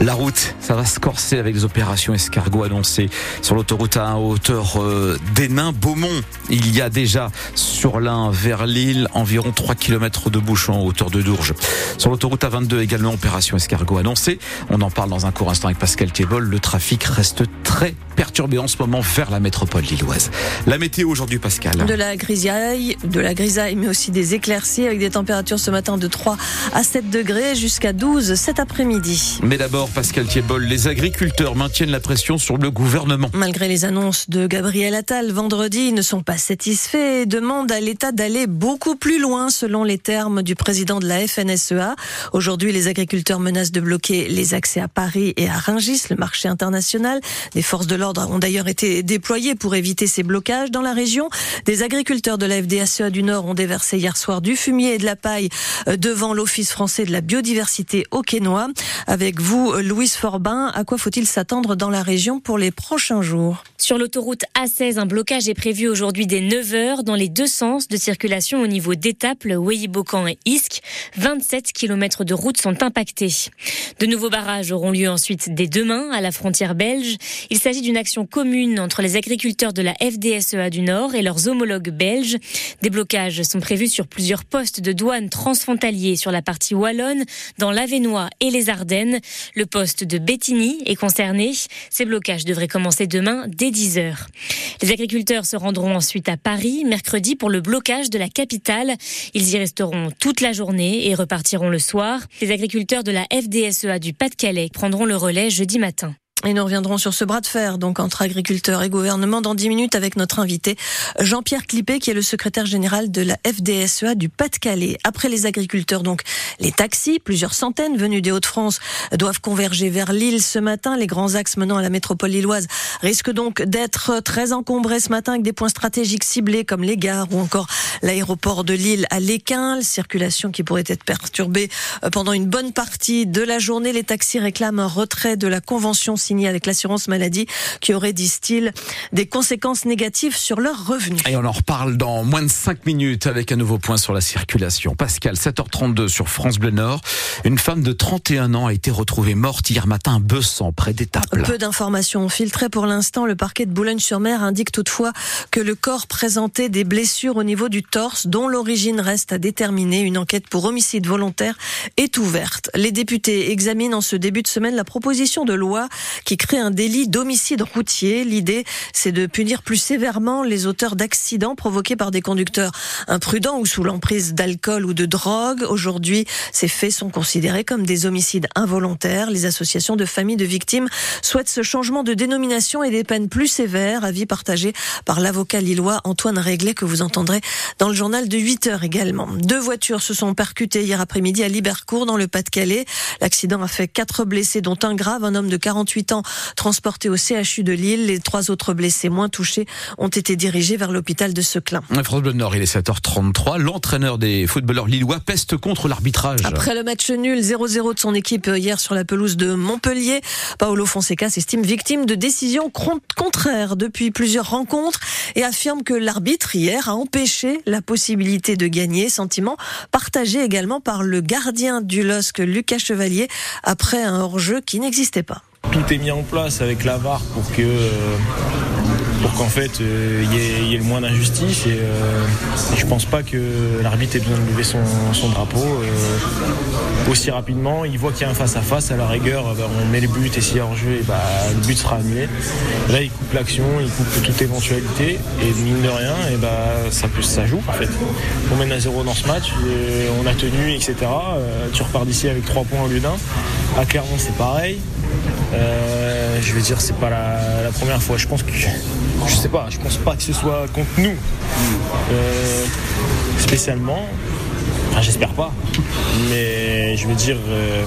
La route, ça va se corser avec les opérations escargot annoncées sur l'autoroute à hauteur euh, d'Hénin, Beaumont. Il y a déjà sur l'un vers Lille environ 3 km de bouchons en hauteur de Dourges. Sur l'autoroute A22 également opération escargot annoncée. On en parle dans un court instant avec Pascal Thiebol. Le trafic reste très perturbé en ce moment vers la métropole lilloise. La météo aujourd'hui, Pascal. De la grisaille, de la grisaille, mais aussi des éclaircies avec des températures ce matin de 3 à 7 degrés jusqu'à 12 cet après-midi. Mais d'abord, Pascal Thiebol, les agriculteurs maintiennent la pression sur le gouvernement. Malgré les annonces de Gabriel Attal vendredi, ils ne sont pas satisfaits et demandent à l'État d'aller beaucoup plus loin selon les termes du président de la FNSEA. Aujourd'hui, les agriculteurs menacent de bloquer les accès à Paris et à Rungis, le marché international. Des forces de l'ordre ont d'ailleurs été déployées pour éviter ces blocages dans la région. Des agriculteurs de la FDSEA du Nord ont déversé hier soir du fumier et de la paille euh, devant l'Office français de la biodiversité au Quénois. Avec vous, Louise Forbin, à quoi faut-il s'attendre dans la région pour les prochains jours? Sur l'autoroute A16, un blocage est prévu aujourd'hui dès 9h dans les deux sens de circulation au niveau d'Étaples, Weyibocan et Isque. 27 km de routes sont impactés. De nouveaux barrages auront lieu ensuite dès demain à la frontière belge. Il s'agit d'une action commune entre les agriculteurs de la FDSEA du Nord et leurs homologues belges. Des blocages sont prévus sur plusieurs postes de douane transfrontaliers sur la partie wallonne, dans l'Avenois et les Ardennes. Le poste de Bétigny est concerné. Ces blocages devraient commencer demain dès 10 heures. Les agriculteurs se rendront ensuite à Paris mercredi pour le blocage de la capitale. Ils y resteront toute la journée et repartiront le soir. Les agriculteurs de la FDSEA du Pas-de-Calais prendront le relais jeudi matin. Et nous reviendrons sur ce bras de fer, donc entre agriculteurs et gouvernement, dans 10 minutes avec notre invité Jean-Pierre Clippé, qui est le secrétaire général de la FDSEA du Pas-de-Calais. Après les agriculteurs, donc les taxis, plusieurs centaines venus des Hauts-de-France, doivent converger vers Lille ce matin. Les grands axes menant à la métropole lilloise risquent donc d'être très encombrés ce matin avec des points stratégiques ciblés comme les gares ou encore l'aéroport de Lille à Léquin. Circulation qui pourrait être perturbée pendant une bonne partie de la journée. Les taxis réclament un retrait de la convention avec l'assurance maladie qui aurait, disent-ils, des conséquences négatives sur leurs revenus. Et on en reparle dans moins de 5 minutes avec un nouveau point sur la circulation. Pascal, 7h32 sur France Bleu Nord. Une femme de 31 ans a été retrouvée morte hier matin à Bessan, près d'Étaples. Peu d'informations filtrées pour l'instant. Le parquet de Boulogne-sur-Mer indique toutefois que le corps présentait des blessures au niveau du torse dont l'origine reste à déterminer. Une enquête pour homicide volontaire est ouverte. Les députés examinent en ce début de semaine la proposition de loi qui crée un délit d'homicide routier. L'idée, c'est de punir plus sévèrement les auteurs d'accidents provoqués par des conducteurs imprudents ou sous l'emprise d'alcool ou de drogue. Aujourd'hui, ces faits sont considérés comme des homicides involontaires. Les associations de familles de victimes souhaitent ce changement de dénomination et des peines plus sévères, avis partagé par l'avocat lillois Antoine Réglet que vous entendrez dans le journal de 8 heures également. Deux voitures se sont percutées hier après-midi à Libercourt dans le Pas-de-Calais. L'accident a fait quatre blessés dont un grave, un homme de 48 ans transportés au CHU de Lille. Les trois autres blessés moins touchés ont été dirigés vers l'hôpital de Seclin. France Bleu Nord, il est 7h33. L'entraîneur des footballeurs lillois peste contre l'arbitrage. Après le match nul 0-0 de son équipe hier sur la pelouse de Montpellier, Paolo Fonseca s'estime victime de décisions contraires depuis plusieurs rencontres et affirme que l'arbitre hier a empêché la possibilité de gagner. Sentiment partagé également par le gardien du LOSC, Lucas Chevalier, après un hors-jeu qui n'existait pas tout est mis en place avec la VAR pour que euh, pour qu'en fait il euh, y, ait le moins d'injustice et, euh, je pense pas que l'arbitre ait besoin de lever son, drapeau aussi rapidement. Il voit qu'il y a un face à la rigueur, bah, on met les buts et s'il y a hors-jeu, bah, le but sera annulé. Là il coupe l'action, il coupe toute éventualité et mine de rien, et bah, ça, ça joue en fait. On mène à zéro dans ce match, on a tenu, etc. tu repars d'ici avec trois points au lieu d'un. À Clermont c'est pareil. Euh, je vais dire, c'est pas la, première fois. Je pense que, je sais pas, je pense pas que ce soit contre nous euh, spécialement. Enfin, j'espère pas. Mais je vais dire, euh,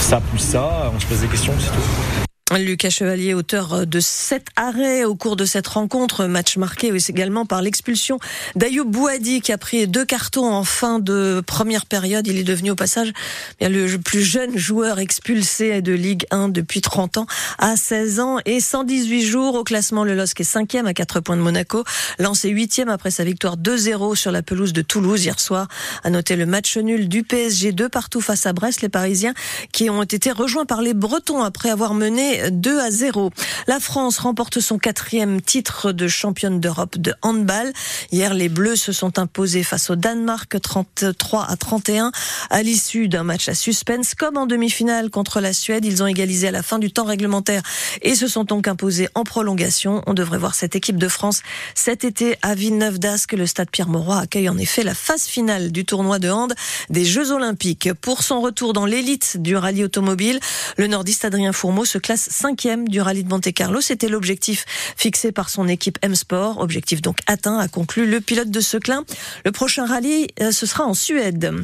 ça plus ça, on se pose des questions, c'est tout. Lucas Chevalier, auteur de sept arrêts au cours de cette rencontre, match marqué également par l'expulsion d'Ayoub Bouadi qui a pris deux cartons en fin de première période. Il est devenu au passage le plus jeune joueur expulsé de Ligue 1 depuis 30 ans à 16 ans et 118 jours au classement. Le LOSC est cinquième à 4 points de Monaco, lancé huitième après sa victoire 2-0 sur la pelouse de Toulouse hier soir. À noter le match nul du PSG 2 partout face à Brest. Les Parisiens qui ont été rejoints par les Bretons après avoir mené 2 à 0. La France remporte son quatrième titre de championne d'Europe de handball. Hier, les Bleus se sont imposés face au Danemark 33 à 31 à l'issue d'un match à suspense. Comme en demi-finale contre la Suède, ils ont égalisé à la fin du temps réglementaire et se sont donc imposés en prolongation. On devrait voir cette équipe de France cet été à Villeneuve d'Ascq. Le stade Pierre-Mauroy accueille en effet la phase finale du tournoi de hand des Jeux Olympiques. Pour son retour dans l'élite du rallye automobile, le nordiste Adrien Fourmeau se classe cinquième du rallye de Monte-Carlo. C'était l'objectif fixé par son équipe M-Sport. Objectif donc atteint, a conclu le pilote de Seclin. Le prochain rallye, euh, ce sera en Suède.